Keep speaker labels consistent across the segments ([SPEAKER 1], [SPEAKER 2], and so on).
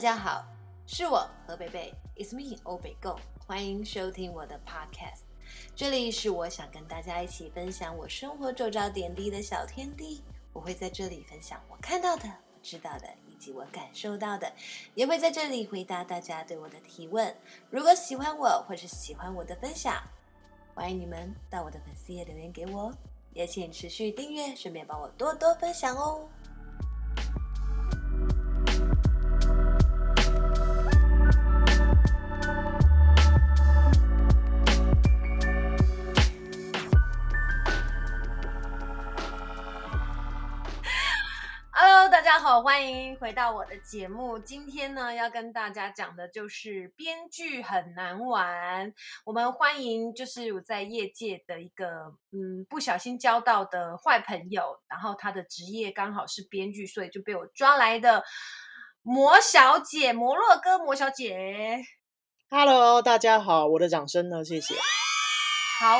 [SPEAKER 1] 大家好，是我何贝贝，It's me 欧北共，欢迎收听我的 Podcast。这里是我想跟大家一起分享我生活周遭点滴的小天地。我会在这里分享我看到的、我知道的以及我感受到的，也会在这里回答大家对我的提问。如果喜欢我或是喜欢我的分享，欢迎你们到我的粉丝页留言给我，也请持续订阅，顺便帮我多多分享哦。家好，欢迎回到我的节目。今天呢，要跟大家讲的就是编剧很难玩。我们欢迎就是我在业界的一个嗯不小心交到的坏朋友，然后他的职业刚好是编剧，所以就被我抓来的魔小姐，摩洛哥魔小姐。
[SPEAKER 2] Hello，大家好，我的掌声呢？谢谢。
[SPEAKER 1] 好，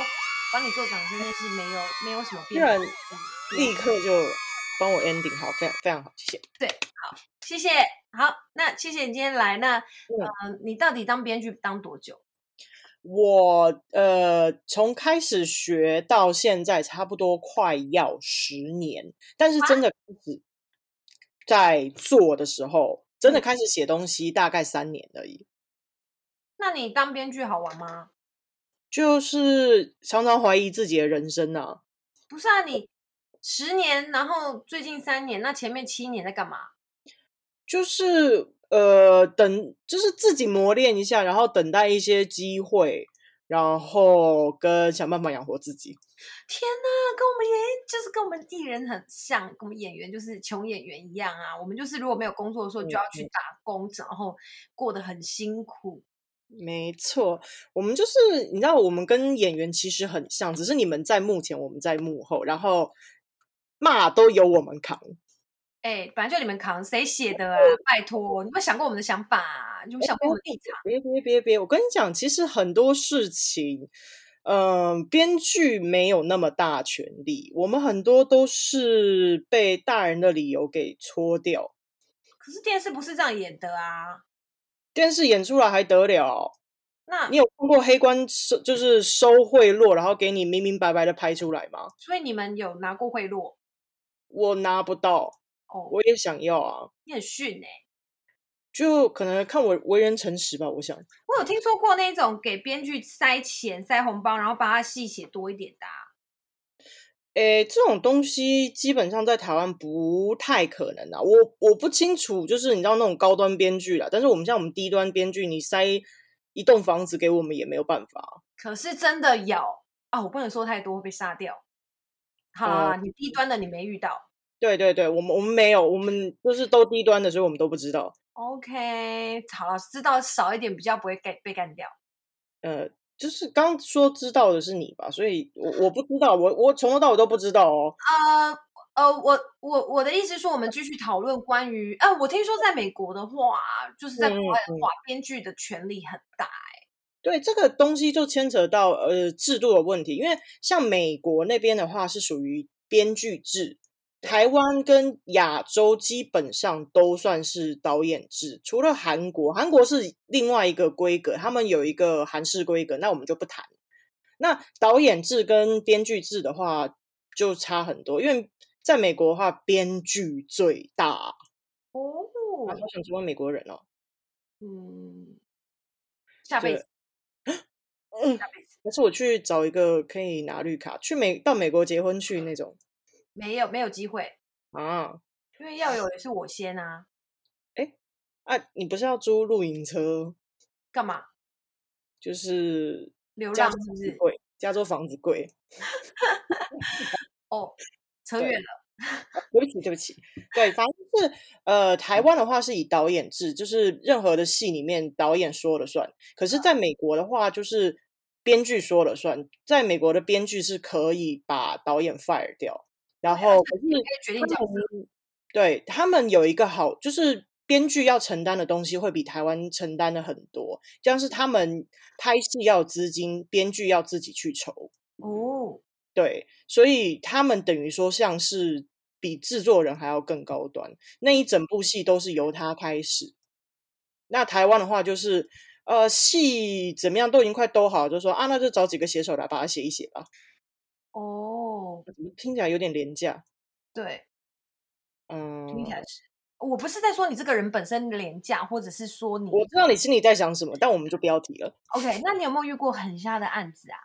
[SPEAKER 1] 帮你做掌声，但是没有没有什么变化，
[SPEAKER 2] 立刻就。帮我 ending 好，非常非常好，谢谢。
[SPEAKER 1] 对，好，谢谢。好，那谢谢你今天来。那，嗯、呃，你到底当编剧当多久？
[SPEAKER 2] 我呃，从开始学到现在，差不多快要十年。但是真的开始在做的时候，啊、真的开始写东西，大概三年而已。
[SPEAKER 1] 那你当编剧好玩吗？
[SPEAKER 2] 就是常常怀疑自己的人生呢、啊。
[SPEAKER 1] 不是啊，你。十年，然后最近三年，那前面七年在干嘛？
[SPEAKER 2] 就是呃，等，就是自己磨练一下，然后等待一些机会，然后跟想办法养活自己。
[SPEAKER 1] 天哪，跟我们演就是跟我们艺人很像，跟我们演员就是穷演员一样啊。我们就是如果没有工作的时候，就要去打工，嗯、然后过得很辛苦。
[SPEAKER 2] 没错，我们就是你知道，我们跟演员其实很像，只是你们在幕前，我们在幕后，然后。骂都由我们扛，
[SPEAKER 1] 哎、欸，本来就你们扛，谁写的啊？拜托，你有没有想过我们的想法、啊？你有想过我们的立场？别别别别，
[SPEAKER 2] 我跟你讲，其实很多事情，嗯、呃，编剧没有那么大权力，我们很多都是被大人的理由给戳掉。
[SPEAKER 1] 可是电视不是这样演的啊！
[SPEAKER 2] 电视演出来还得了？
[SPEAKER 1] 那
[SPEAKER 2] 你有通过黑官收就是收贿赂，然后给你明明白白的拍出来吗？
[SPEAKER 1] 所以你们有拿过贿赂？
[SPEAKER 2] 我拿不到哦，我也想要啊。
[SPEAKER 1] 你很逊哎，
[SPEAKER 2] 就可能看我为人诚实吧。我想，
[SPEAKER 1] 我有听说过那种给编剧塞钱、塞红包，然后帮他戏写多一点的。
[SPEAKER 2] 诶，这种东西基本上在台湾不太可能啊。我我不清楚，就是你知道那种高端编剧啦，但是我们像我们低端编剧，你塞一栋房子给我们也没有办法。
[SPEAKER 1] 可是真的有啊，我不能说太多会被杀掉。好啦，嗯、你低端的你没遇到，
[SPEAKER 2] 对对对，我们我们没有，我们就是都低端的，所以我们都不知道。
[SPEAKER 1] OK，好了，知道少一点比较不会被被干掉。
[SPEAKER 2] 呃，就是刚说知道的是你吧，所以我我不知道，我我从头到尾都不知道哦。
[SPEAKER 1] 呃呃，我我我的意思是说，我们继续讨论关于，呃，我听说在美国的话，就是在国外的话，嗯、编剧的权力很大。
[SPEAKER 2] 对，这个东西就牵扯到呃制度的问题，因为像美国那边的话是属于编剧制，台湾跟亚洲基本上都算是导演制，除了韩国，韩国是另外一个规格，他们有一个韩式规格，那我们就不谈。那导演制跟编剧制的话就差很多，因为在美国的话编剧最大哦，我想成为美国人哦，
[SPEAKER 1] 嗯，下辈子。
[SPEAKER 2] 嗯，可是我去找一个可以拿绿卡去美到美国结婚去那种，
[SPEAKER 1] 没有没有机会
[SPEAKER 2] 啊，
[SPEAKER 1] 因为要有的是我先啊。
[SPEAKER 2] 哎，啊，你不是要租露营车？
[SPEAKER 1] 干嘛？
[SPEAKER 2] 就是
[SPEAKER 1] 流浪是不是？
[SPEAKER 2] 贵，加州房子贵。
[SPEAKER 1] 哦，扯远了。
[SPEAKER 2] 对不起，对不起。对，反正是呃，台湾的话是以导演制，就是任何的戏里面导演说了算。可是，在美国的话，就是编剧说了算。在美国的编剧是可以把导演 fire 掉，然后可是
[SPEAKER 1] 决定角色。
[SPEAKER 2] 对，他们有一个好，就是编剧要承担的东西会比台湾承担的很多，像是他们拍戏要资金，编剧要自己去筹。哦，对，所以他们等于说像是。比制作人还要更高端，那一整部戏都是由他开始。那台湾的话就是，呃，戏怎么样都已经快都好，就说啊，那就找几个写手来把它写一写吧。
[SPEAKER 1] 哦，
[SPEAKER 2] 听起来有点廉价。
[SPEAKER 1] 对，
[SPEAKER 2] 嗯，
[SPEAKER 1] 听起来是。我不是在说你这个人本身廉价，或者是说你，
[SPEAKER 2] 我知道你心里在想什么，但我们就不要提了。
[SPEAKER 1] OK，那你有没有遇过很瞎的案子啊？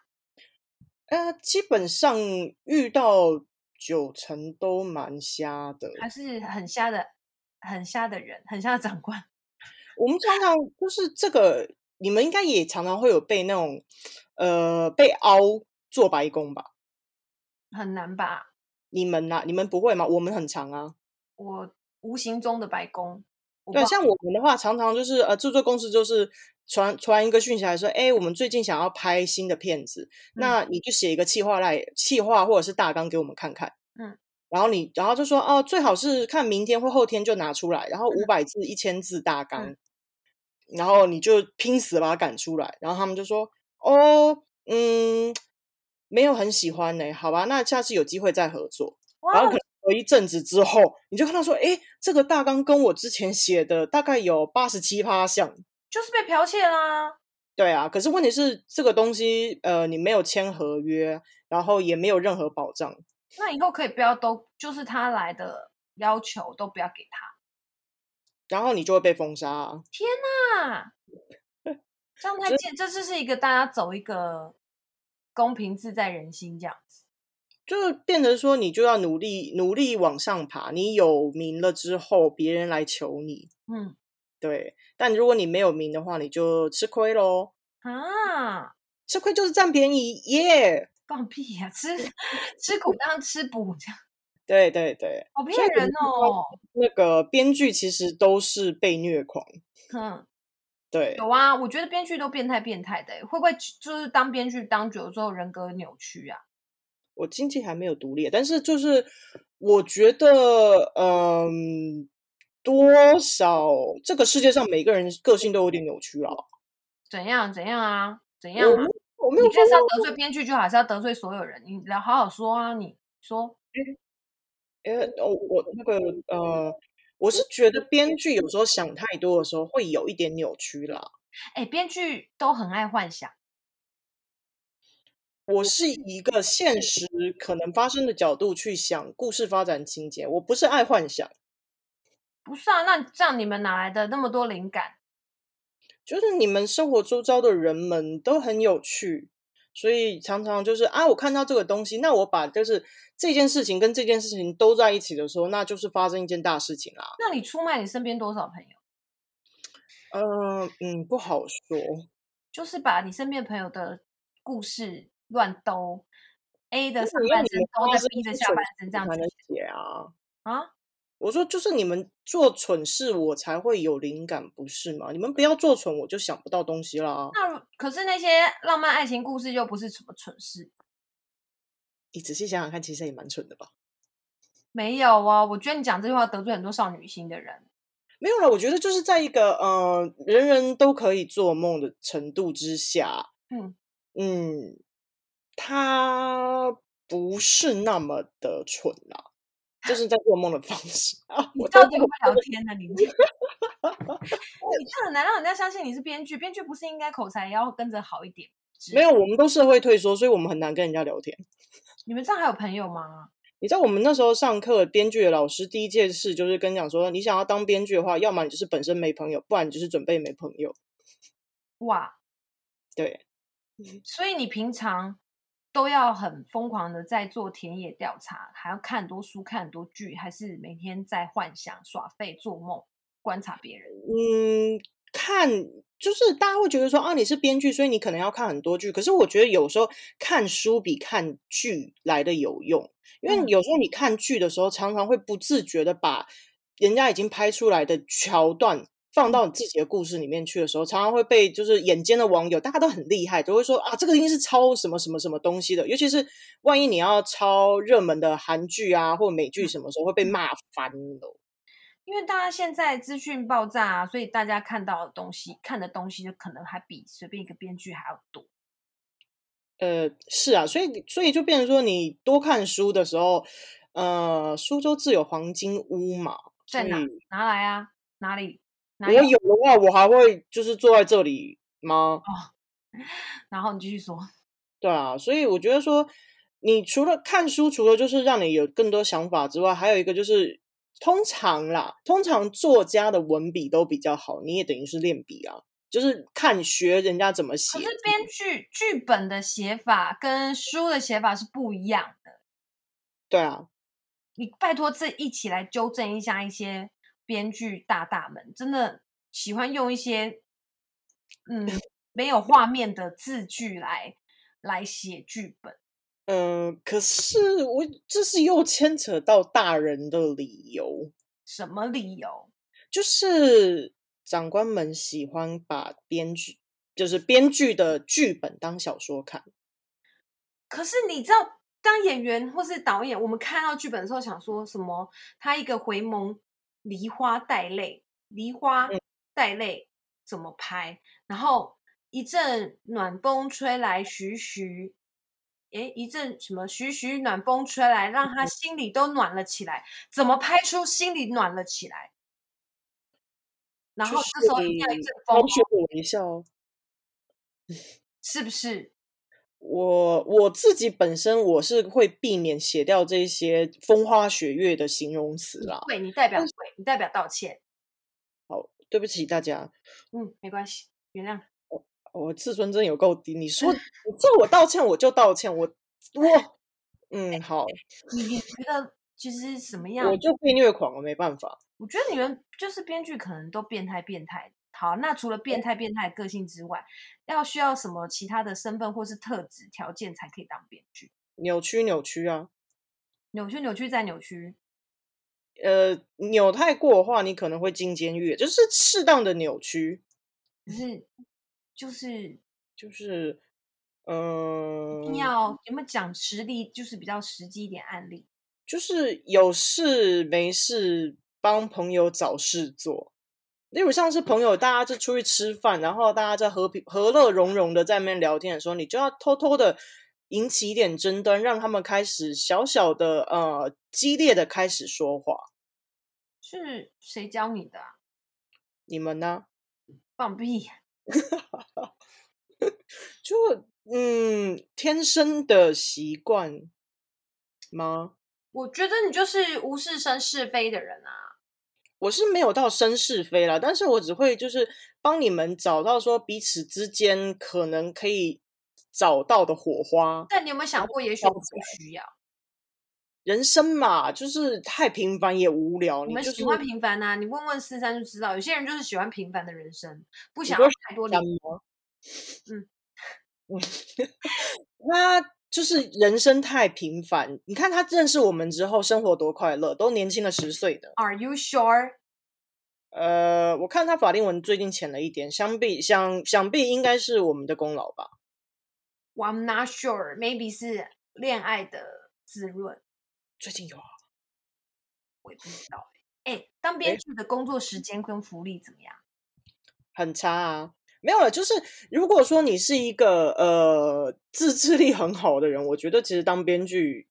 [SPEAKER 2] 呃，基本上遇到九成都蛮瞎的，
[SPEAKER 1] 还是很瞎的，很瞎的人，很瞎的长官。
[SPEAKER 2] 我们常常就是这个，你们应该也常常会有被那种，呃，被凹做白工吧？
[SPEAKER 1] 很难吧？
[SPEAKER 2] 你们呐、啊？你们不会吗？我们很长啊。
[SPEAKER 1] 我无形中的白工。
[SPEAKER 2] 对，像我们的话，常常就是呃，制作公司就是。传传一个讯息来说，哎，我们最近想要拍新的片子，嗯、那你就写一个企划来，企划或者是大纲给我们看看，
[SPEAKER 1] 嗯，
[SPEAKER 2] 然后你，然后就说，哦，最好是看明天或后天就拿出来，然后五百字、一千字大纲，
[SPEAKER 1] 嗯、
[SPEAKER 2] 然后你就拼死把它赶出来，然后他们就说，哦，嗯，没有很喜欢呢，好吧，那下次有机会再合作，然后可能。隔一阵子之后，你就看到说，哎，这个大纲跟我之前写的大概有八十七趴像。
[SPEAKER 1] 就是被剽窃啦，
[SPEAKER 2] 对啊，可是问题是这个东西，呃，你没有签合约，然后也没有任何保障。
[SPEAKER 1] 那以后可以不要都，就是他来的要求都不要给他，
[SPEAKER 2] 然后你就会被封杀啊。
[SPEAKER 1] 天哪，这样太贱！这就是一个大家走一个公平自在人心这样子，
[SPEAKER 2] 就变成说你就要努力努力往上爬，你有名了之后，别人来求你，
[SPEAKER 1] 嗯。
[SPEAKER 2] 对，但如果你没有名的话，你就吃亏喽。
[SPEAKER 1] 啊，
[SPEAKER 2] 吃亏就是占便宜耶！
[SPEAKER 1] 放屁呀、啊，吃吃苦当吃补这样。
[SPEAKER 2] 对对对，
[SPEAKER 1] 好骗人哦。
[SPEAKER 2] 那个编剧其实都是被虐狂。
[SPEAKER 1] 嗯，
[SPEAKER 2] 对，
[SPEAKER 1] 有啊，我觉得编剧都变态变态的，会不会就是当编剧当久了之后人格扭曲啊？
[SPEAKER 2] 我经济还没有独立，但是就是我觉得，嗯。多少？这个世界上每个人个性都有点扭曲啊！
[SPEAKER 1] 怎样？怎样啊？怎样啊？
[SPEAKER 2] 我没有
[SPEAKER 1] 说要得罪编剧，就还是要得罪所有人？你来好好说啊！你说，
[SPEAKER 2] 呃，我我那个呃，我是觉得编剧有时候想太多的时候会有一点扭曲啦。
[SPEAKER 1] 哎，编剧都很爱幻想。
[SPEAKER 2] 我是以一个现实可能发生的角度去想故事发展情节，我不是爱幻想。
[SPEAKER 1] 不是啊，那这样你们哪来的那么多灵感？
[SPEAKER 2] 就是你们生活周遭的人们都很有趣，所以常常就是啊，我看到这个东西，那我把就是这件事情跟这件事情都在一起的时候，那就是发生一件大事情啦。
[SPEAKER 1] 那你出卖你身边多少朋友？
[SPEAKER 2] 嗯嗯，不好说。
[SPEAKER 1] 就是把你身边朋友的故事乱兜，A 的上半身兜在 B 的下半身，这样子写
[SPEAKER 2] 啊
[SPEAKER 1] 啊。
[SPEAKER 2] 我说，就是你们做蠢事，我才会有灵感，不是吗？你们不要做蠢，我就想不到东西啦。
[SPEAKER 1] 那可是那些浪漫爱情故事又不是什么蠢事。
[SPEAKER 2] 你仔细想想看，其实也蛮蠢的吧？
[SPEAKER 1] 没有啊，我觉得你讲这句话得罪很多少女心的人。
[SPEAKER 2] 没有了，我觉得就是在一个呃人人都可以做梦的程度之下，
[SPEAKER 1] 嗯
[SPEAKER 2] 嗯，他不是那么的蠢啦。就是在做梦的方式啊！
[SPEAKER 1] 你到底会不会聊天呢？你 你这样很难让人家相信你是编剧。编剧不是应该口才也要跟着好一点？
[SPEAKER 2] 没有，我们都社会退缩，所以我们很难跟人家聊天。
[SPEAKER 1] 你们这样还有朋友吗？
[SPEAKER 2] 你知道我们那时候上课，编剧的老师第一件事就是跟你讲说，你想要当编剧的话，要么你就是本身没朋友，不然你就是准备没朋友。
[SPEAKER 1] 哇，
[SPEAKER 2] 对，
[SPEAKER 1] 所以你平常。都要很疯狂的在做田野调查，还要看很多书、看很多剧，还是每天在幻想、耍废、做梦、观察别人？
[SPEAKER 2] 嗯，看就是大家会觉得说啊，你是编剧，所以你可能要看很多剧。可是我觉得有时候看书比看剧来的有用，因为有时候你看剧的时候，常常会不自觉的把人家已经拍出来的桥段。放到你自己的故事里面去的时候，常常会被就是眼尖的网友，大家都很厉害，都会说啊，这个一定是抄什么什么什么东西的。尤其是万一你要抄热门的韩剧啊或美剧，什么时候会被骂翻了？
[SPEAKER 1] 因为大家现在资讯爆炸啊，所以大家看到的东西、看的东西，就可能还比随便一个编剧还要多。
[SPEAKER 2] 呃，是啊，所以所以就变成说，你多看书的时候，呃，苏州自有黄金屋嘛，
[SPEAKER 1] 在哪？拿来啊？哪里？
[SPEAKER 2] 我有的话，我还会就是坐在这里吗？
[SPEAKER 1] 哦，然后你继续说。
[SPEAKER 2] 对啊，所以我觉得说，你除了看书，除了就是让你有更多想法之外，还有一个就是，通常啦，通常作家的文笔都比较好，你也等于是练笔啊，就是看学人家怎么写。
[SPEAKER 1] 可是编剧剧本的写法跟书的写法是不一样的。
[SPEAKER 2] 对啊，
[SPEAKER 1] 你拜托这一起来纠正一下一些。编剧大大们真的喜欢用一些嗯没有画面的字句来来写剧本。
[SPEAKER 2] 嗯、呃，可是我这是又牵扯到大人的理由。
[SPEAKER 1] 什么理由？
[SPEAKER 2] 就是长官们喜欢把编剧，就是编剧的剧本当小说看。
[SPEAKER 1] 可是你知道，当演员或是导演，我们看到剧本的时候，想说什么？他一个回眸。梨花带泪，梨花带泪怎么拍？然后一阵暖风吹来，徐徐，诶，一阵什么徐徐暖风吹来，让他心里都暖了起来。怎么拍出心里暖了起来？然后这时候一定要一阵风，
[SPEAKER 2] 学我微笑，
[SPEAKER 1] 是不是？
[SPEAKER 2] 我我自己本身我是会避免写掉这些风花雪月的形容词啦。
[SPEAKER 1] 对，你代表对，你代表道歉。
[SPEAKER 2] 好，对不起大家。
[SPEAKER 1] 嗯，没关系，原谅。
[SPEAKER 2] 我我自尊真有够低。你说 你叫我道歉，我就道歉。我我嗯 好。
[SPEAKER 1] 你你觉得就是什么样？
[SPEAKER 2] 我就被虐狂了，没办法。
[SPEAKER 1] 我觉得你们就是编剧，可能都变态变态。好，那除了变态变态个性之外，要需要什么其他的身份或是特质条件才可以当编剧？
[SPEAKER 2] 扭曲扭曲啊，
[SPEAKER 1] 扭曲扭曲再扭曲。
[SPEAKER 2] 呃，扭太过的话，你可能会进监狱。就是适当的扭曲，
[SPEAKER 1] 是就是
[SPEAKER 2] 就是，嗯、呃，
[SPEAKER 1] 一定要有没有讲实例？就是比较实际一点案例，
[SPEAKER 2] 就是有事没事帮朋友找事做。例如像是朋友，大家就出去吃饭，然后大家在和平和乐融融的在那边聊天的时候，你就要偷偷的引起一点争端，让他们开始小小的呃激烈的开始说话。
[SPEAKER 1] 是谁教你的啊？
[SPEAKER 2] 你们呢？
[SPEAKER 1] 放屁！
[SPEAKER 2] 就嗯，天生的习惯吗？
[SPEAKER 1] 我觉得你就是无事生是非的人啊。
[SPEAKER 2] 我是没有到生是非啦，但是我只会就是帮你们找到说彼此之间可能可以找到的火花。
[SPEAKER 1] 但你有没有想过，也许我不需要？
[SPEAKER 2] 人生嘛，就是太平凡也无聊。
[SPEAKER 1] 你们喜欢平凡啊？你问问四三就知道，有些人就是喜欢平凡的人生，不想要太多理由。嗯嗯，
[SPEAKER 2] 他就是人生太平凡。你看他认识我们之后，生活多快乐，都年轻了十岁的。
[SPEAKER 1] Are you sure？
[SPEAKER 2] 呃，我看他法令纹最近浅了一点，想必想想必应该是我们的功劳吧。
[SPEAKER 1] I'm not sure. Maybe 是恋爱的滋润。
[SPEAKER 2] 最近有啊？
[SPEAKER 1] 我也不知道。哎，当编剧的工作时间跟福利怎么样？
[SPEAKER 2] 很差啊。没有了，就是如果说你是一个呃自制力很好的人，我觉得其实当编剧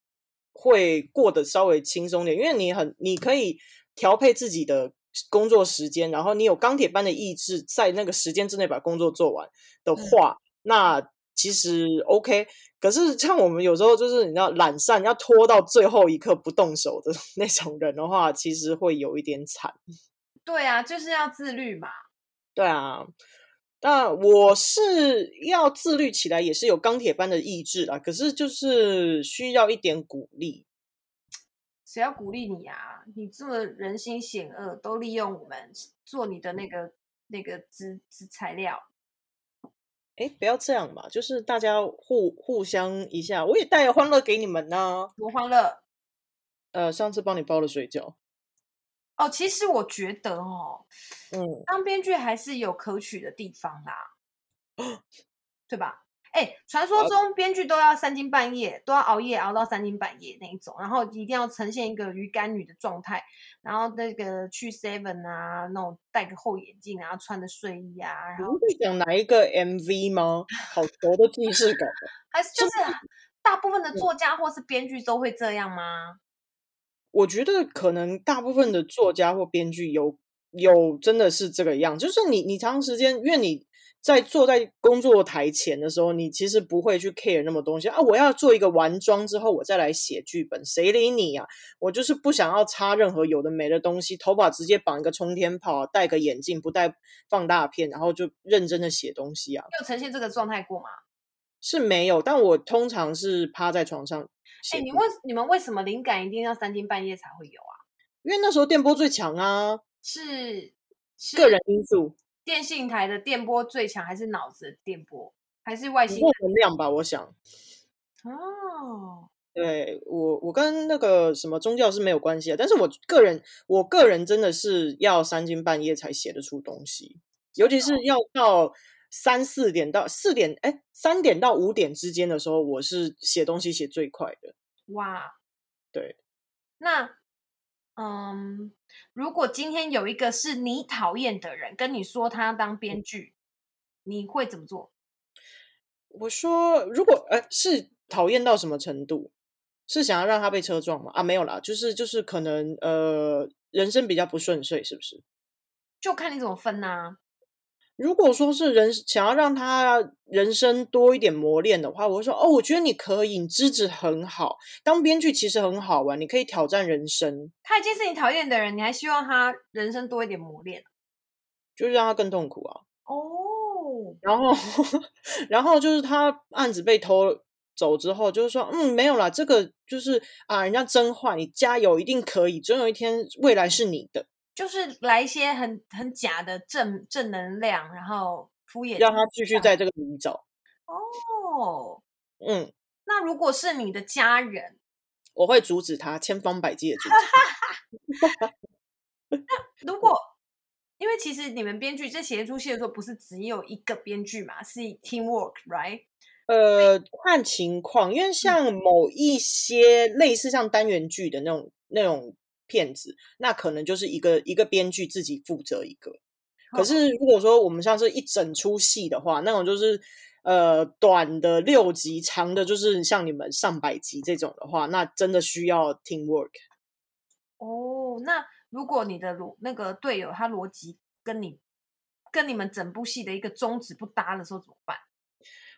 [SPEAKER 2] 会过得稍微轻松点，因为你很你可以调配自己的工作时间，然后你有钢铁般的意志，在那个时间之内把工作做完的话，嗯、那其实 OK。可是像我们有时候就是你知道懒散，要拖到最后一刻不动手的 那种人的话，其实会有一点惨。
[SPEAKER 1] 对啊，就是要自律嘛。
[SPEAKER 2] 对啊。那我是要自律起来，也是有钢铁般的意志啦。可是就是需要一点鼓励。
[SPEAKER 1] 谁要鼓励你啊？你这么人心险恶，都利用我们做你的那个那个资资材料。
[SPEAKER 2] 哎，不要这样嘛，就是大家互互相一下，我也带了欢乐给你们呢。
[SPEAKER 1] 多欢乐？
[SPEAKER 2] 呃，上次帮你包了水饺。
[SPEAKER 1] 哦，其实我觉得哦，嗯，当编剧还是有可取的地方啦，嗯、对吧？哎，传说中编剧都要三更半夜，都要熬夜熬到三更半夜那一种，然后一定要呈现一个鱼干女的状态，然后那个去 seven 啊，那种戴个厚眼镜，然后穿的睡衣啊，然后
[SPEAKER 2] 你讲哪一个 MV 吗？好熟的既视感，
[SPEAKER 1] 还是就是大部分的作家或是编剧都会这样吗？
[SPEAKER 2] 我觉得可能大部分的作家或编剧有有真的是这个样，就是你你长时间，因为你在坐在工作台前的时候，你其实不会去 care 那么东西啊。我要做一个完妆之后，我再来写剧本，谁理你呀？我就是不想要插任何有的没的东西，头发直接绑一个冲天炮，戴个眼镜，不戴放大片，然后就认真的写东西啊。
[SPEAKER 1] 有呈现这个状态过吗？
[SPEAKER 2] 是没有，但我通常是趴在床上。
[SPEAKER 1] 哎，你为你们为什么灵感一定要三更半夜才会有啊？
[SPEAKER 2] 因为那时候电波最强啊。
[SPEAKER 1] 是，是
[SPEAKER 2] 个人因素。
[SPEAKER 1] 电信台的电波最强，还是脑子的电波，还是外星
[SPEAKER 2] 能量吧？我想。
[SPEAKER 1] 哦，
[SPEAKER 2] 对我，我跟那个什么宗教是没有关系的，但是我个人，我个人真的是要三更半夜才写得出东西，尤其是要到三四点到四点，哎，三点到五点之间的时候，我是写东西写最快的。
[SPEAKER 1] 哇，
[SPEAKER 2] 对，
[SPEAKER 1] 那。嗯，如果今天有一个是你讨厌的人跟你说他当编剧，你会怎么做？
[SPEAKER 2] 我说，如果呃是讨厌到什么程度？是想要让他被车撞吗？啊，没有啦，就是就是可能呃人生比较不顺遂，是不是？
[SPEAKER 1] 就看你怎么分呐、啊。
[SPEAKER 2] 如果说是人想要让他人生多一点磨练的话，我会说哦，我觉得你可以，你资质很好，当编剧其实很好玩，你可以挑战人生。
[SPEAKER 1] 他已经是你讨厌的人，你还希望他人生多一点磨练？
[SPEAKER 2] 就是让他更痛苦啊。
[SPEAKER 1] 哦，
[SPEAKER 2] 然后，然后就是他案子被偷走之后，就是说，嗯，没有啦，这个就是啊，人家真坏，你加油，一定可以，总有一天未来是你的。
[SPEAKER 1] 就是来一些很很假的正正能量，然后敷衍，
[SPEAKER 2] 让他继续在这个里走。
[SPEAKER 1] 哦，
[SPEAKER 2] 嗯，
[SPEAKER 1] 那如果是你的家人，
[SPEAKER 2] 我会阻止他，千方百计的阻止。
[SPEAKER 1] 那如果，因为其实你们编剧在写一出戏的时候，不是只有一个编剧嘛，是 teamwork，right？
[SPEAKER 2] 呃，看情况，因为像某一些类似像单元剧的那种那种。片子，那可能就是一个一个编剧自己负责一个。可是如果说我们像是一整出戏的话，那种就是呃短的六集，长的就是像你们上百集这种的话，那真的需要 teamwork。
[SPEAKER 1] 哦，那如果你的逻那个队友他逻辑跟你跟你们整部戏的一个宗旨不搭的时候怎么办？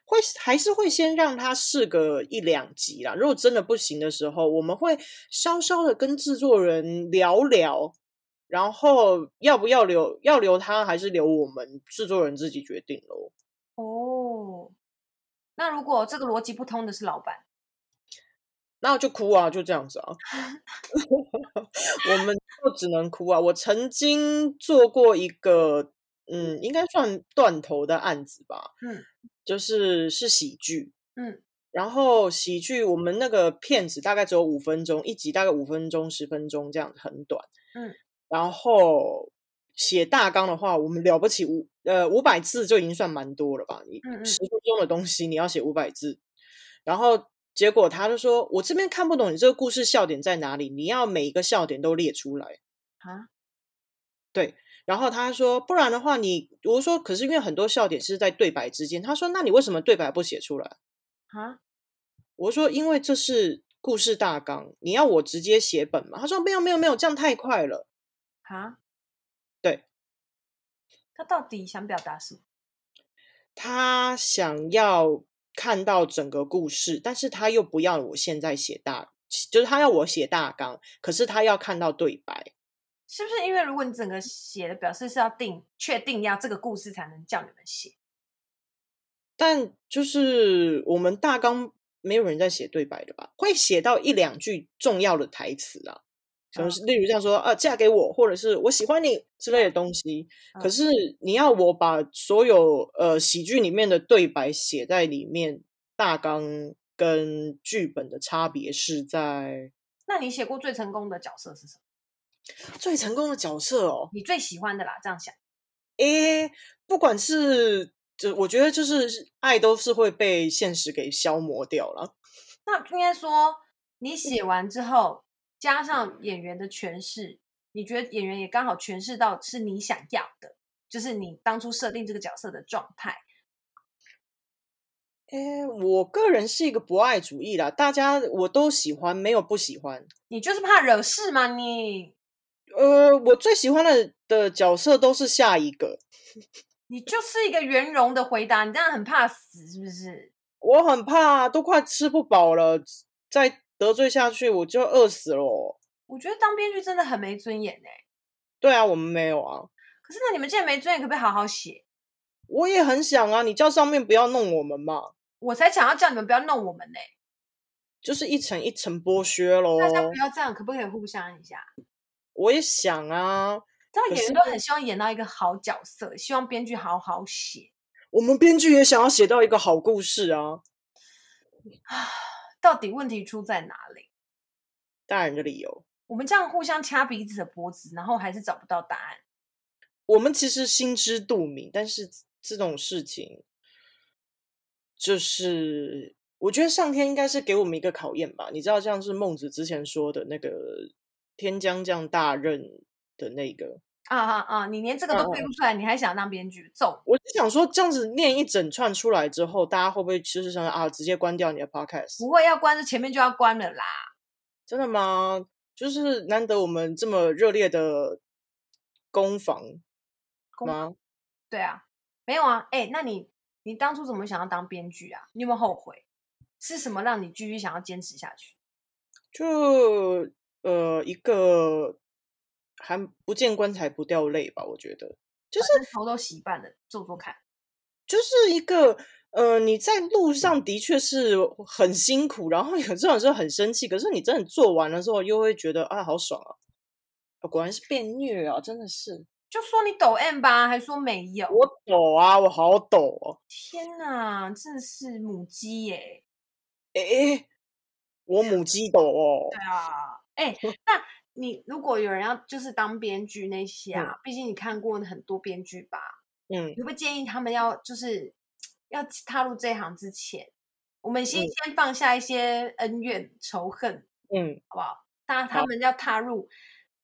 [SPEAKER 2] 会还是会先让他试个一两集啦。如果真的不行的时候，我们会稍稍的跟制作人聊聊，然后要不要留，要留他还是留我们，制作人自己决定喽。
[SPEAKER 1] 哦，那如果这个逻辑不通的是老板，
[SPEAKER 2] 那就哭啊，就这样子啊，我们就只能哭啊。我曾经做过一个，嗯，应该算断头的案子吧，
[SPEAKER 1] 嗯。
[SPEAKER 2] 就是是喜剧，
[SPEAKER 1] 嗯，
[SPEAKER 2] 然后喜剧我们那个片子大概只有五分钟，一集大概五分钟十分钟这样子，很短，
[SPEAKER 1] 嗯，
[SPEAKER 2] 然后写大纲的话，我们了不起五呃五百字就已经算蛮多了吧？你十分钟的东西你要写五百字，然后结果他就说，我这边看不懂你这个故事笑点在哪里，你要每一个笑点都列出来
[SPEAKER 1] 啊？
[SPEAKER 2] 对。然后他说：“不然的话你，你我说，可是因为很多笑点是在对白之间。”他说：“那你为什么对白不写出来？”
[SPEAKER 1] 啊？
[SPEAKER 2] 我说：“因为这是故事大纲，你要我直接写本吗？”他说：“没有，没有，没有，这样太快了。”
[SPEAKER 1] 啊？
[SPEAKER 2] 对。
[SPEAKER 1] 他到底想表达什么？
[SPEAKER 2] 他想要看到整个故事，但是他又不要我现在写大，就是他要我写大纲，可是他要看到对白。
[SPEAKER 1] 是不是因为如果你整个写的表示是要定确定要这个故事才能叫你们写？
[SPEAKER 2] 但就是我们大纲没有人在写对白的吧？会写到一两句重要的台词啊，可能是例如这样说啊，嫁给我，或者是我喜欢你之类的东西。可是你要我把所有呃喜剧里面的对白写在里面，大纲跟剧本的差别是在……
[SPEAKER 1] 那你写过最成功的角色是什么？
[SPEAKER 2] 最成功的角色哦，
[SPEAKER 1] 你最喜欢的啦，这样想。
[SPEAKER 2] 诶，不管是就我觉得就是爱都是会被现实给消磨掉了。
[SPEAKER 1] 那应该说，你写完之后，加上演员的诠释，你觉得演员也刚好诠释到是你想要的，就是你当初设定这个角色的状态。
[SPEAKER 2] 诶，我个人是一个博爱主义啦，大家我都喜欢，没有不喜欢。
[SPEAKER 1] 你就是怕惹事吗？你？
[SPEAKER 2] 呃，我最喜欢的的角色都是下一个。
[SPEAKER 1] 你就是一个圆融的回答，你这样很怕死是不是？
[SPEAKER 2] 我很怕，都快吃不饱了，再得罪下去我就饿死了。
[SPEAKER 1] 我觉得当编剧真的很没尊严哎。
[SPEAKER 2] 对啊，我们没有啊。
[SPEAKER 1] 可是那你们既然没尊严，可不可以好好写？
[SPEAKER 2] 我也很想啊，你叫上面不要弄我们嘛。
[SPEAKER 1] 我才想要叫你们不要弄我们呢。
[SPEAKER 2] 就是一层一层剥削喽。
[SPEAKER 1] 大家不要这样，可不可以互相一下？我
[SPEAKER 2] 也想啊。
[SPEAKER 1] 知道演员都很希望演到一个好角色，希望编剧好好写。
[SPEAKER 2] 我们编剧也想要写到一个好故事啊！
[SPEAKER 1] 到底问题出在哪里？
[SPEAKER 2] 大人的理由。
[SPEAKER 1] 我们这样互相掐彼此的脖子，然后还是找不到答案。
[SPEAKER 2] 我们其实心知肚明，但是这种事情，就是我觉得上天应该是给我们一个考验吧。你知道，像是孟子之前说的那个“天将降大任”的那个。
[SPEAKER 1] 啊啊啊！你连这个都背不出来，嗯、你还想当编剧？走！
[SPEAKER 2] 我就想说，这样子念一整串出来之后，大家会不会其实想啊，直接关掉你的 podcast？
[SPEAKER 1] 不会，要关，这前面就要关了啦。
[SPEAKER 2] 真的吗？就是难得我们这么热烈的攻防吗？
[SPEAKER 1] 对啊，没有啊。哎，那你你当初怎么想要当编剧啊？你有没有后悔？是什么让你继续想要坚持下去？
[SPEAKER 2] 就呃一个。还不见棺材不掉泪吧？我觉得就是
[SPEAKER 1] 头都洗半了，做做看，
[SPEAKER 2] 就是一个呃，你在路上的确是很辛苦，然后有这种时候很生气，可是你真的做完了之后，又会觉得啊，好爽啊！果然是变虐啊，真的是。
[SPEAKER 1] 就说你抖 M 吧，还说没有？
[SPEAKER 2] 我抖啊，我好抖哦！
[SPEAKER 1] 天哪，真的是母鸡耶！
[SPEAKER 2] 哎，我母鸡抖哦。
[SPEAKER 1] 对啊，哎，那。你如果有人要就是当编剧那些啊，嗯、毕竟你看过很多编剧吧，嗯，你会建议他们要就是要踏入这一行之前，我们先、嗯、先放下一些恩怨仇恨，嗯，好不好？当他们要踏入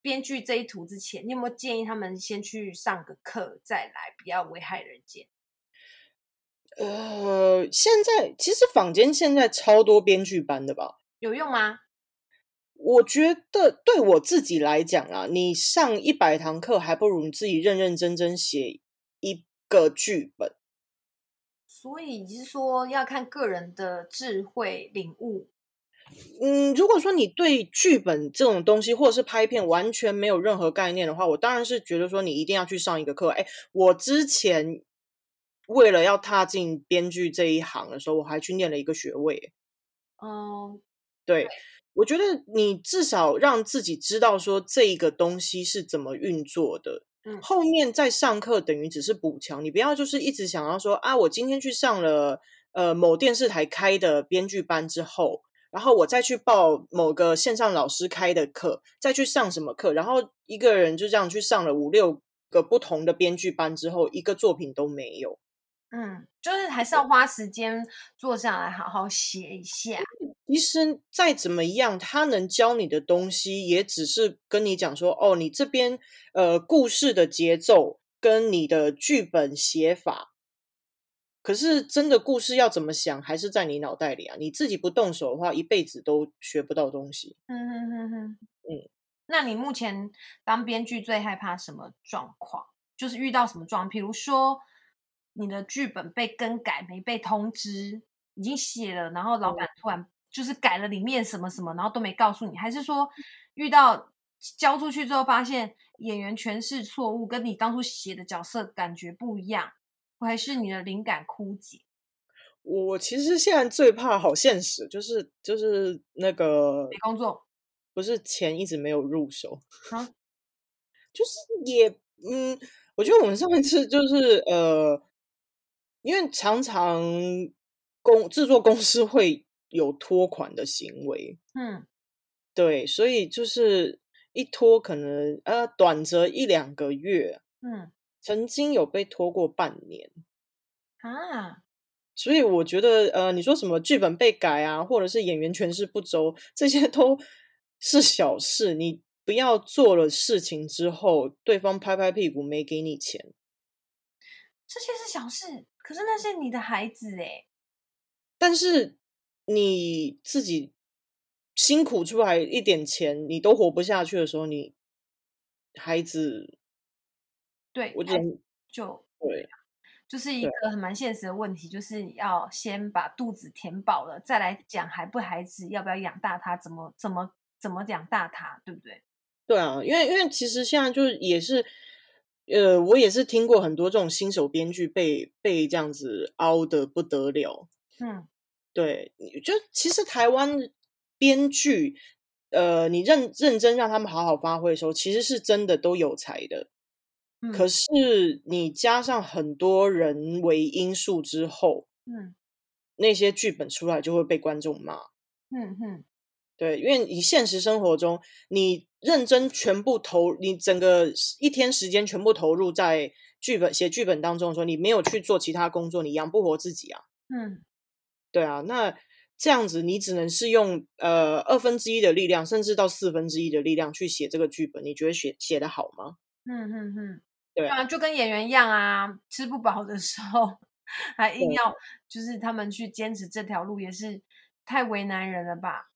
[SPEAKER 1] 编剧这一途之前，你有没有建议他们先去上个课再来，不要危害人间？
[SPEAKER 2] 呃，现在其实坊间现在超多编剧班的吧？
[SPEAKER 1] 有用吗？
[SPEAKER 2] 我觉得对我自己来讲啊，你上一百堂课，还不如你自己认认真真写一个剧本。
[SPEAKER 1] 所以你是说要看个人的智慧领悟？
[SPEAKER 2] 嗯，如果说你对剧本这种东西，或者是拍片完全没有任何概念的话，我当然是觉得说你一定要去上一个课。哎，我之前为了要踏进编剧这一行的时候，我还去念了一个学位。嗯，对。我觉得你至少让自己知道说这一个东西是怎么运作的，嗯，后面再上课等于只是补强，你不要就是一直想要说啊，我今天去上了呃某电视台开的编剧班之后，然后我再去报某个线上老师开的课，再去上什么课，然后一个人就这样去上了五六个不同的编剧班之后，一个作品都没有。
[SPEAKER 1] 嗯，就是还是要花时间坐下来好好写一下。
[SPEAKER 2] 其实再怎么样，他能教你的东西，也只是跟你讲说，哦，你这边呃故事的节奏跟你的剧本写法。可是真的故事要怎么想，还是在你脑袋里啊。你自己不动手的话，一辈子都学不到东西。嗯哼哼哼，
[SPEAKER 1] 嗯。那你目前当编剧最害怕什么状况？就是遇到什么状况？比如说。你的剧本被更改，没被通知，已经写了，然后老板突然就是改了里面什么什么，然后都没告诉你，还是说遇到交出去之后发现演员诠释错误，跟你当初写的角色感觉不一样，还是你的灵感枯竭？
[SPEAKER 2] 我其实现在最怕好现实，就是就是那个
[SPEAKER 1] 没工作，
[SPEAKER 2] 不是钱一直没有入手，啊，就是也嗯，我觉得我们上一次就是呃。因为常常公制作公司会有拖款的行为，嗯，对，所以就是一拖可能呃短则一两个月，嗯，曾经有被拖过半年。啊，所以我觉得呃你说什么剧本被改啊，或者是演员诠释不周，这些都是小事，你不要做了事情之后，对方拍拍屁股没给你钱，
[SPEAKER 1] 这些是小事。可是那是你的孩子哎，
[SPEAKER 2] 但是你自己辛苦出来一点钱，你都活不下去的时候，你孩子，
[SPEAKER 1] 对，
[SPEAKER 2] 我觉得
[SPEAKER 1] 就
[SPEAKER 2] 对，
[SPEAKER 1] 就是一个很蛮现实的问题，就是要先把肚子填饱了，再来讲还不孩子要不要养大他，怎么怎么怎么养大他，对不对？
[SPEAKER 2] 对啊，因为因为其实现在就是也是，呃，我也是听过很多这种新手编剧被被这样子凹的不得了。
[SPEAKER 1] 嗯，
[SPEAKER 2] 对，就其实台湾编剧，呃，你认认真让他们好好发挥的时候，其实是真的都有才的。嗯，可是你加上很多人为因素之后，嗯，那些剧本出来就会被观众骂。
[SPEAKER 1] 嗯哼，
[SPEAKER 2] 对，因为你现实生活中你。认真全部投，你整个一天时间全部投入在剧本写剧本当中的时候，你没有去做其他工作，你养不活自己啊。
[SPEAKER 1] 嗯，
[SPEAKER 2] 对啊，那这样子你只能是用呃二分之一的力量，甚至到四分之一的力量去写这个剧本，你觉得写写的好吗？
[SPEAKER 1] 嗯嗯嗯，
[SPEAKER 2] 对啊，
[SPEAKER 1] 就跟演员一样啊，吃不饱的时候还硬要就是他们去坚持这条路，也是太为难人了吧。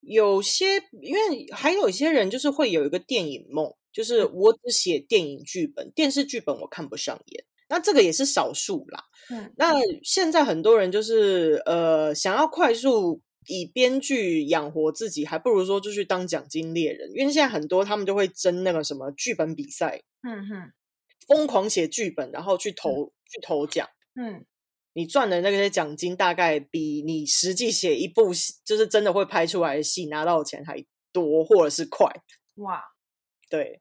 [SPEAKER 2] 有些，因为还有一些人就是会有一个电影梦，就是我只写电影剧本，电视剧本我看不上眼。那这个也是少数啦。
[SPEAKER 1] 嗯，
[SPEAKER 2] 那现在很多人就是呃，想要快速以编剧养活自己，还不如说就去当奖金猎人。因为现在很多他们就会争那个什么剧本比赛，
[SPEAKER 1] 嗯哼，
[SPEAKER 2] 疯狂写剧本，然后去投、嗯、去投奖，
[SPEAKER 1] 嗯。
[SPEAKER 2] 你赚的那些奖金大概比你实际写一部戏，就是真的会拍出来的戏拿到的钱还多，或者是快。
[SPEAKER 1] 哇，
[SPEAKER 2] 对。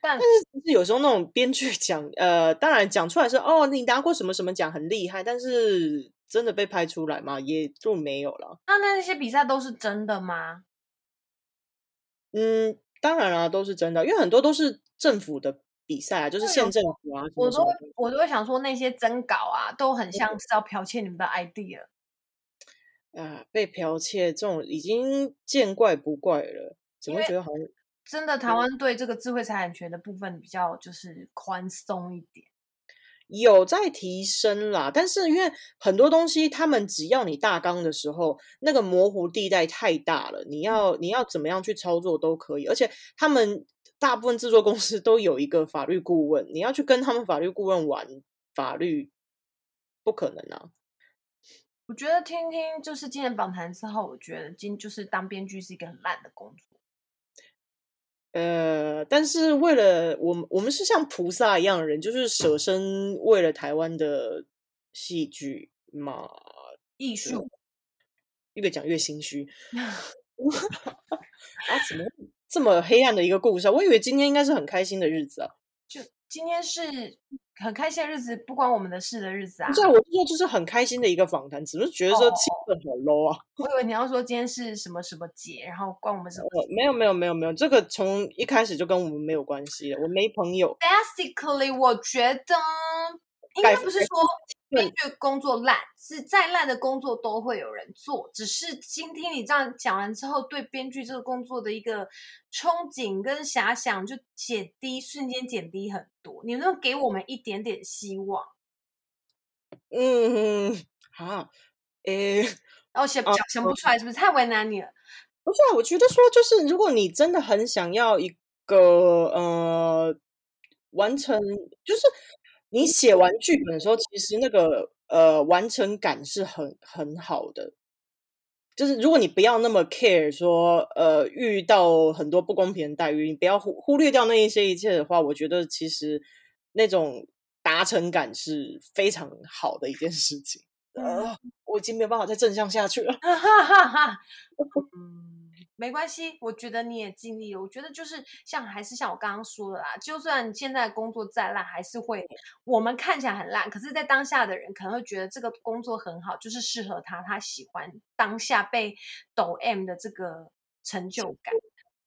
[SPEAKER 1] 但，
[SPEAKER 2] 但是有时候那种编剧讲，呃，当然讲出来是哦，你拿过什么什么奖很厉害，但是真的被拍出来吗？也就没有了。
[SPEAKER 1] 那那些比赛都是真的吗？
[SPEAKER 2] 嗯，当然了，都是真的，因为很多都是政府的。比赛啊，就是县政府啊，
[SPEAKER 1] 我都我都会想说那些征稿啊，都很像是要剽窃你们的 idea。
[SPEAKER 2] 啊，被剽窃这种已经见怪不怪了，怎么会觉得好像
[SPEAKER 1] 真的台湾对这个智慧财产权的部分比较就是宽松一点，
[SPEAKER 2] 有在提升啦。但是因为很多东西，他们只要你大纲的时候，那个模糊地带太大了，你要你要怎么样去操作都可以，而且他们。大部分制作公司都有一个法律顾问，你要去跟他们法律顾问玩法律，不可能啊！
[SPEAKER 1] 我觉得听听就是今年访谈之后，我觉得今就是当编剧是一个很烂的工作。
[SPEAKER 2] 呃，但是为了我们，我们是像菩萨一样的人，就是舍身为了台湾的戏剧嘛，
[SPEAKER 1] 艺术，
[SPEAKER 2] 越讲越心虚 啊！怎么？这么黑暗的一个故事啊，我以为今天应该是很开心的日子啊！
[SPEAKER 1] 就今天是很开心的日子，不关我们的事的日子啊！
[SPEAKER 2] 不是，我是说就是很开心的一个访谈，只是觉得说气氛很 low 啊！
[SPEAKER 1] 我以为你要说今天是什么什么节，然后关我们什么事？
[SPEAKER 2] 没有没有没有没有，这个从一开始就跟我们没有关系的，我没朋友。
[SPEAKER 1] Basically，我觉得应该不是说。编剧工作烂，是再烂的工作都会有人做，只是今天你这样讲完之后，对编剧这个工作的一个憧憬跟遐想就减低，瞬间减低很多。你能给我们一点点希望？
[SPEAKER 2] 嗯，好，诶，
[SPEAKER 1] 哦，想想想不出来，是不是太为难你了？
[SPEAKER 2] 不是啊，我觉得说，就是如果你真的很想要一个呃，完成，就是。你写完剧本的时候，其实那个呃完成感是很很好的。就是如果你不要那么 care 说呃遇到很多不公平的待遇，你不要忽忽略掉那一些一切的话，我觉得其实那种达成感是非常好的一件事情。呃，我已经没有办法再正向下去了。
[SPEAKER 1] 没关系，我觉得你也尽力了。我觉得就是像还是像我刚刚说的啦，就算现在工作再烂，还是会我们看起来很烂，可是，在当下的人可能会觉得这个工作很好，就是适合他，他喜欢当下被抖 M 的这个成就感。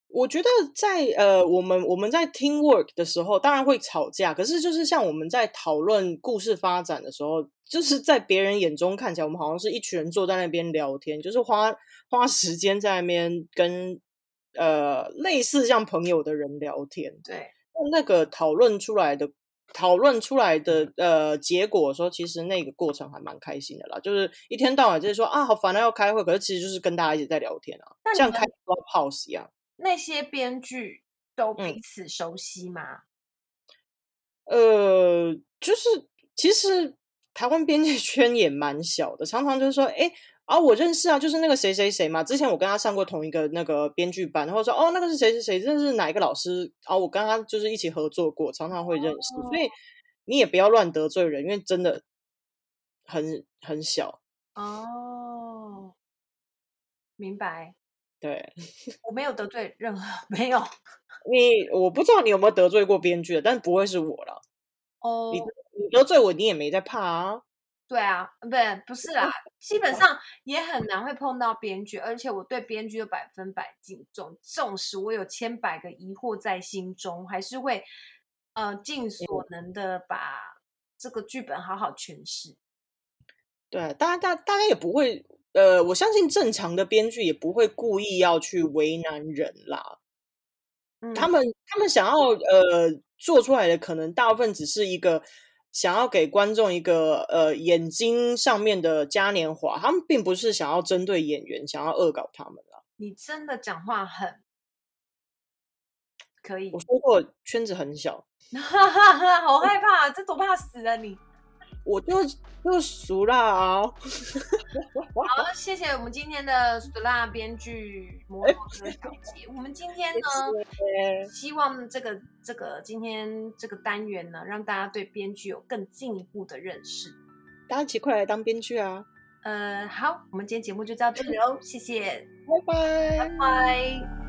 [SPEAKER 2] 我觉得在呃，我们我们在 team work 的时候，当然会吵架，可是就是像我们在讨论故事发展的时候，就是在别人眼中看起来，我们好像是一群人坐在那边聊天，就是花花时间在那边跟呃类似像朋友的人聊天。
[SPEAKER 1] 对，
[SPEAKER 2] 那那个讨论出来的讨论出来的呃结果说，其实那个过程还蛮开心的啦。就是一天到晚就是说啊，好烦啊，要开会，可是其实就是跟大家一直在聊天啊，像开 Clubhouse 一样。
[SPEAKER 1] 那些编剧都彼此熟悉吗？
[SPEAKER 2] 嗯、呃，就是其实台湾编剧圈也蛮小的，常常就是说，哎。啊，我认识啊，就是那个谁谁谁嘛。之前我跟他上过同一个那个编剧班，然后说哦，那个是谁谁谁，这是哪一个老师？啊，我跟他就是一起合作过，常常会认识。哦、所以你也不要乱得罪人，因为真的很很小。
[SPEAKER 1] 哦，明白。
[SPEAKER 2] 对，
[SPEAKER 1] 我没有得罪任何，没有。
[SPEAKER 2] 你我不知道你有没有得罪过编剧，但不会是我了。
[SPEAKER 1] 哦，
[SPEAKER 2] 你你得罪我，你也没在怕啊。
[SPEAKER 1] 对啊，不不是啦，基本上也很难会碰到编剧，而且我对编剧的百分百敬重，纵使我有千百个疑惑在心中，还是会呃尽所能的把这个剧本好好诠释。
[SPEAKER 2] 对，大家大大家也不会，呃，我相信正常的编剧也不会故意要去为难人啦。嗯，他们他们想要呃做出来的，可能大部分只是一个。想要给观众一个呃眼睛上面的嘉年华，他们并不是想要针对演员，想要恶搞他们了。
[SPEAKER 1] 你真的讲话很可以。
[SPEAKER 2] 我说过圈子很小，
[SPEAKER 1] 好害怕，这多怕死啊你！
[SPEAKER 2] 我就就熟了啊！
[SPEAKER 1] 好，谢谢我们今天的 STAR 编剧摩托车小姐。我们今天呢，希望这个这个今天这个单元呢，让大家对编剧有更进一步的认识。
[SPEAKER 2] 大家一起快来当编剧啊！
[SPEAKER 1] 呃，好，我们今天节目就到这里哦，谢谢，
[SPEAKER 2] 拜拜，
[SPEAKER 1] 拜拜。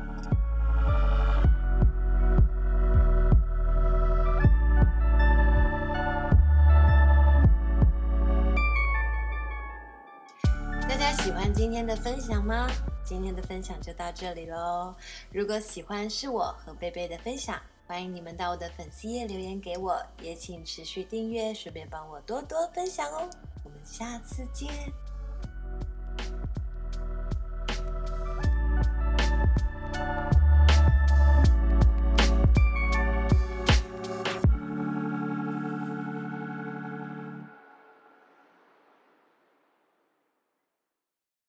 [SPEAKER 1] 喜欢今天的分享吗？今天的分享就到这里喽如果喜欢是我和贝贝的分享欢迎你们到我的粉丝页留言给我也请持续订阅顺便帮我多多分享哦。我们下次见。